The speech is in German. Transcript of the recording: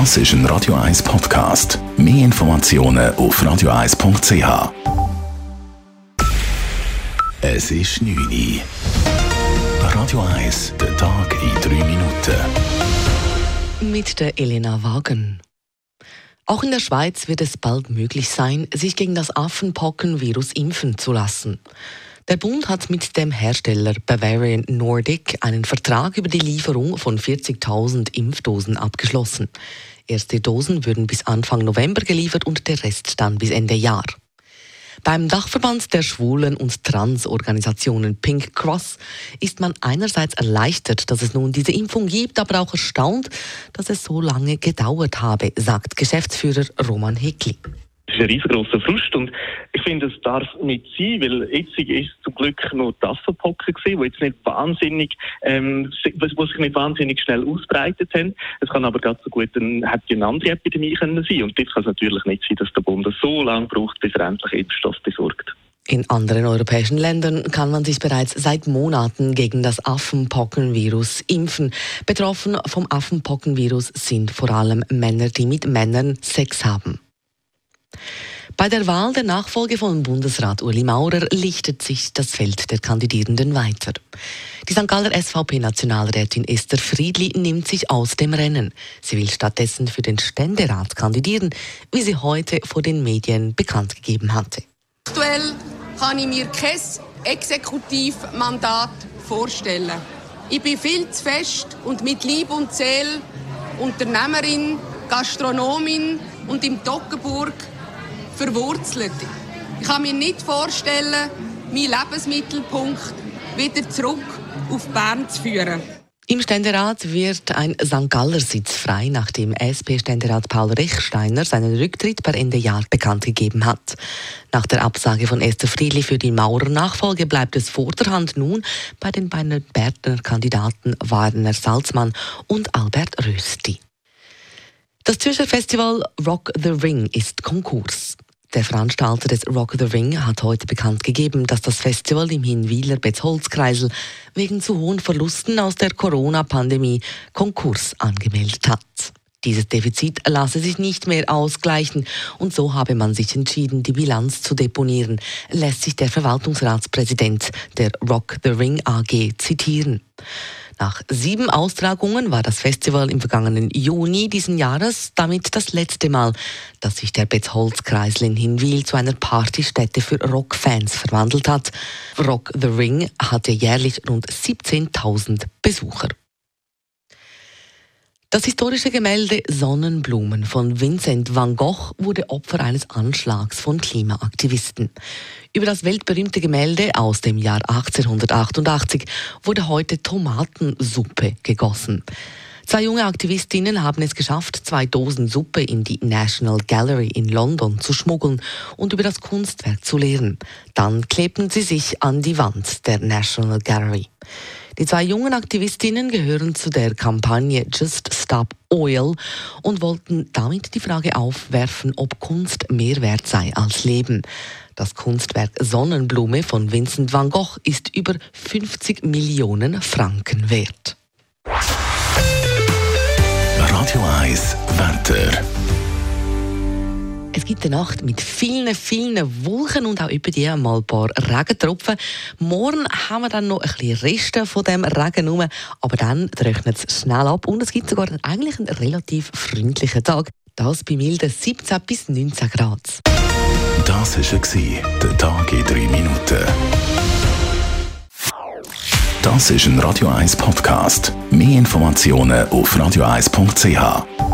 Das ist ein Radio 1 Podcast. Mehr Informationen auf radio1.ch. Es ist 9 Uhr. Radio 1, der Tag in 3 Minuten. Mit der Elena Wagen. Auch in der Schweiz wird es bald möglich sein, sich gegen das Affenpockenvirus impfen zu lassen. Der Bund hat mit dem Hersteller Bavarian Nordic einen Vertrag über die Lieferung von 40.000 Impfdosen abgeschlossen. Erste Dosen würden bis Anfang November geliefert und der Rest dann bis Ende Jahr. Beim Dachverband der Schwulen- und Transorganisationen Pink Cross ist man einerseits erleichtert, dass es nun diese Impfung gibt, aber auch erstaunt, dass es so lange gedauert habe, sagt Geschäftsführer Roman Heckli. Ist ein riesengroßer Frust und ich finde, es darf nicht sein, weil jetzt ist zum Glück nur das Affenpocken gewesen, wo jetzt nicht wahnsinnig, ähm, wo sich nicht wahnsinnig schnell ausbreitet haben. Es kann aber ganz so gut, hätte eine andere Epidemie können sein und jetzt kann es natürlich nicht sein, dass der Bund so lange braucht, bis er endlich Impfstoff besorgt. In anderen europäischen Ländern kann man sich bereits seit Monaten gegen das Affenpockenvirus impfen. Betroffen vom Affenpockenvirus sind vor allem Männer, die mit Männern Sex haben. Bei der Wahl der Nachfolge von Bundesrat Uli Maurer lichtet sich das Feld der Kandidierenden weiter. Die St. Galler SVP-Nationalrätin Esther Friedli nimmt sich aus dem Rennen. Sie will stattdessen für den Ständerat kandidieren, wie sie heute vor den Medien bekannt gegeben hatte. Aktuell kann ich mir kein Exekutivmandat vorstellen. Ich bin viel zu fest und mit Lieb und Seele Unternehmerin, Gastronomin und im Toggenburg verwurzelt. Ich kann mir nicht vorstellen, meinen Lebensmittelpunkt wieder zurück auf Bern zu führen. Im Ständerat wird ein St. Galler Sitz frei, nachdem SP-Ständerat Paul Rechsteiner seinen Rücktritt per Ende Jahr bekannt gegeben hat. Nach der Absage von Esther Friedli für die Maurer-Nachfolge bleibt es vorderhand nun bei den beiden Berner Kandidaten Warner Salzmann und Albert Rösti. Das Zürcher Festival Rock the Ring ist Konkurs. Der Veranstalter des Rock the Ring hat heute bekannt gegeben, dass das Festival im Hinwiler Betzholzkreisel wegen zu hohen Verlusten aus der Corona-Pandemie Konkurs angemeldet hat. Dieses Defizit lasse sich nicht mehr ausgleichen und so habe man sich entschieden, die Bilanz zu deponieren, lässt sich der Verwaltungsratspräsident der Rock the Ring AG zitieren. Nach sieben Austragungen war das Festival im vergangenen Juni diesen Jahres damit das letzte Mal, dass sich der Betzholzkreisel in Hinwil zu einer Partystätte für Rockfans verwandelt hat. Rock the Ring hatte jährlich rund 17.000 Besucher. Das historische Gemälde Sonnenblumen von Vincent van Gogh wurde Opfer eines Anschlags von Klimaaktivisten. Über das weltberühmte Gemälde aus dem Jahr 1888 wurde heute Tomatensuppe gegossen. Zwei junge Aktivistinnen haben es geschafft, zwei Dosen Suppe in die National Gallery in London zu schmuggeln und über das Kunstwerk zu lehren. Dann klebten sie sich an die Wand der National Gallery. Die zwei jungen Aktivistinnen gehören zu der Kampagne Just Stop Oil und wollten damit die Frage aufwerfen, ob Kunst mehr wert sei als Leben. Das Kunstwerk Sonnenblume von Vincent van Gogh ist über 50 Millionen Franken wert. Radio 1 Wetter. Es gibt eine Nacht mit vielen, vielen Wolken und auch über die mal ein paar Regentropfen. Morgen haben wir dann noch ein bisschen Reste von dem Regen rum, aber dann trocknet es schnell ab und es gibt sogar eigentlich einen relativ freundlichen Tag. Das bei milden 17 bis 19 Grad. Das war der Tag in 3 Minuten. Das ist ein Radio 1 Podcast. Mehr Informationen auf radio1.ch.